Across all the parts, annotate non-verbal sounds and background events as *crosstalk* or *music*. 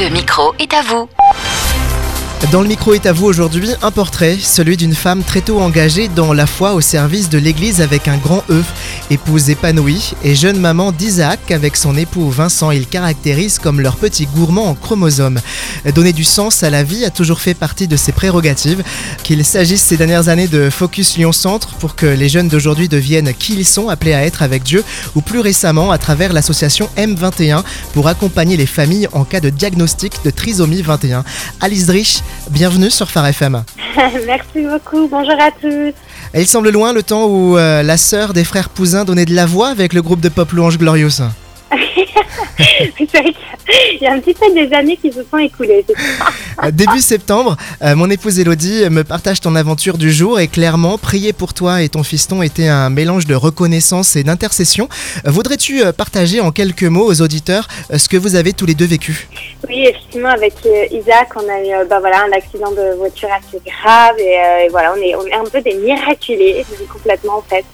Le micro est à vous. Dans le micro est à vous aujourd'hui un portrait, celui d'une femme très tôt engagée dans la foi au service de l'Église avec un grand E, épouse épanouie et jeune maman d'Isaac avec son époux Vincent. Ils caractérisent comme leur petit gourmand en chromosomes. Donner du sens à la vie a toujours fait partie de ses prérogatives. Qu'il s'agisse ces dernières années de Focus Lyon Centre pour que les jeunes d'aujourd'hui deviennent qui ils sont, appelés à être avec Dieu, ou plus récemment à travers l'association M21 pour accompagner les familles en cas de diagnostic de trisomie 21. Alice Drich, bienvenue sur Phare FM. *laughs* Merci beaucoup, bonjour à tous. Il semble loin le temps où euh, la sœur des frères Poussin donnait de la voix avec le groupe de pop Louange Glorious. *laughs* C'est vrai qu'il y a un petit peu des années qui se sont écoulées. Euh, Début septembre, euh, mon épouse Elodie me partage ton aventure du jour et clairement, prier pour toi et ton fiston était un mélange de reconnaissance et d'intercession. Euh, Voudrais-tu euh, partager en quelques mots aux auditeurs euh, ce que vous avez tous les deux vécu? Oui, effectivement, avec euh, Isaac, on a eu euh, bah, voilà, un accident de voiture assez grave et, euh, et voilà, on est, on est un peu des miraculés, complètement en fait.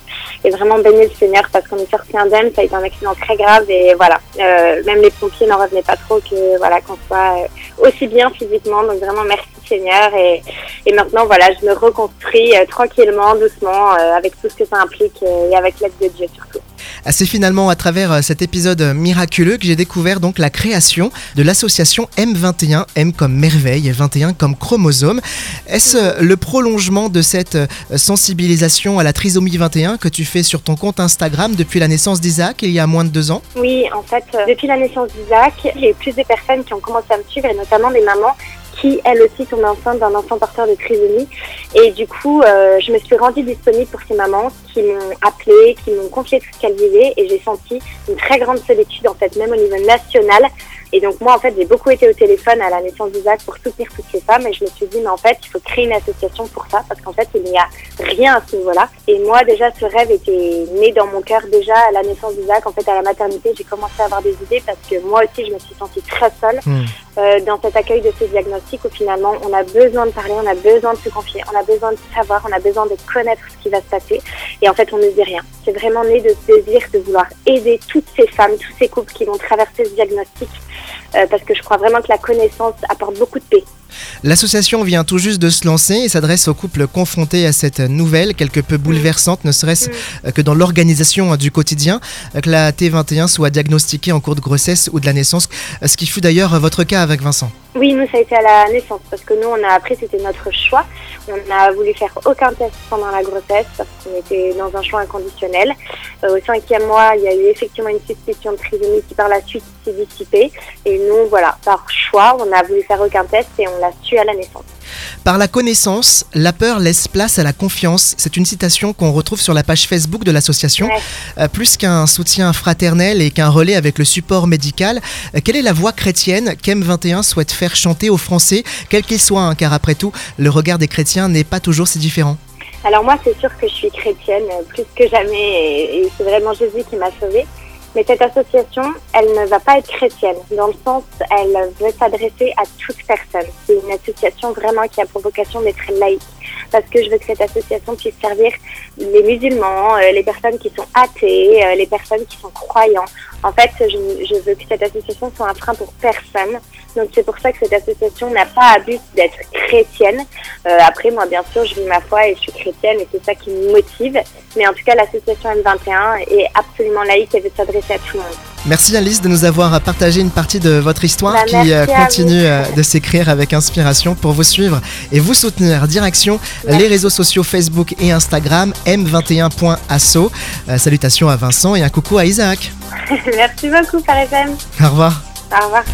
Et vraiment béni le Seigneur parce qu'on est sorti indemne, ça a été un accident très grave et voilà, euh, même les pompiers n'en revenaient pas trop que voilà qu'on soit euh, aussi bien physiquement. Donc vraiment merci Seigneur et, et maintenant voilà, je me reconstruis euh, tranquillement, doucement, avec tout ce que ça implique et avec l'aide de Dieu surtout. Ah, C'est finalement à travers euh, cet épisode miraculeux que j'ai découvert donc la création de l'association M21, M comme merveille et 21 comme chromosome. Est-ce euh, le prolongement de cette euh, sensibilisation à la trisomie 21 que tu fais sur ton compte Instagram depuis la naissance d'Isaac il y a moins de deux ans? Oui, en fait, depuis la naissance d'Isaac, j'ai eu plus de personnes qui ont commencé à me suivre, et notamment des mamans qui, elles aussi, tombent enceintes d'un enfant porteur de trisomie. Et du coup, euh, je me suis rendue disponible pour ces mamans qui m'ont appelé, qui m'ont confié tout ce qu'elles vivaient, et j'ai senti une très grande solitude, en fait, même au niveau national. Et donc moi, en fait, j'ai beaucoup été au téléphone à la naissance d'Isaac pour soutenir toutes ces femmes, et je me suis dit, mais en fait, il faut créer une association pour ça, parce qu'en fait, il n'y a rien à ce niveau-là. Et moi, déjà, ce rêve était né dans mon cœur déjà à la naissance d'Isaac. En fait, à la maternité, j'ai commencé à avoir des idées parce que moi aussi, je me suis sentie très seule Hmm. Euh, dans cet accueil de ces diagnostics où finalement, on a besoin de parler, on a besoin de se confier, on a besoin de savoir, on a besoin de connaître ce qui va se passer. Et en fait, on ne dit rien. C'est vraiment né de ce désir de vouloir aider toutes ces femmes, tous ces couples qui vont traverser ce diagnostic, euh, parce que je crois vraiment que la connaissance apporte beaucoup de paix. L'association vient tout juste de se lancer et s'adresse aux couples confrontés à cette nouvelle quelque peu bouleversante, ne serait-ce euh, que dans l'organisation euh, du quotidien, euh, que la T21 soit diagnostiquée en cours de grossesse ou de la naissance, euh, ce qui fut d'ailleurs votre cas avec Vincent. Oui, nous, ça a été à la naissance, parce que nous, on a appris, c'était notre choix. On a voulu faire aucun test pendant la grossesse, parce qu'on était dans un choix inconditionnel. Euh, au cinquième mois, il y a eu effectivement une suspicion de trisomie qui, par la suite, s'est dissipée. Et nous, voilà, par choix, on a voulu faire aucun test et on l'a su à la naissance. Par la connaissance, la peur laisse place à la confiance. C'est une citation qu'on retrouve sur la page Facebook de l'association. Euh, plus qu'un soutien fraternel et qu'un relais avec le support médical, euh, quelle est la voix chrétienne qu'M21 souhaite faire chanter aux Français, quel qu'il soit, hein, car après tout, le regard des chrétiens n'est pas toujours si différent Alors moi, c'est sûr que je suis chrétienne euh, plus que jamais et c'est vraiment Jésus qui m'a sauvée. Mais cette association, elle ne va pas être chrétienne, dans le sens, elle veut s'adresser à toute personne. C'est une association vraiment qui a pour vocation d'être laïque, parce que je veux que cette association puisse servir les musulmans, euh, les personnes qui sont athées, euh, les personnes qui sont croyants. En fait, je, je veux que cette association soit un frein pour personne. Donc c'est pour ça que cette association n'a pas à but d'être chrétienne. Euh, après, moi, bien sûr, je vis ma foi et je suis chrétienne et c'est ça qui me motive. Mais en tout cas, l'association M21 est absolument laïque et veut s'adresser à tout le monde. Merci Alice de nous avoir partagé une partie de votre histoire Bah, qui euh, continue euh, de s'écrire avec inspiration pour vous suivre et vous soutenir. Direction Merci. les réseaux sociaux Facebook et Instagram m21.asso. Euh, salutations à Vincent et un coucou à Isaac. *laughs* Merci beaucoup, par FM. Au revoir. Au revoir.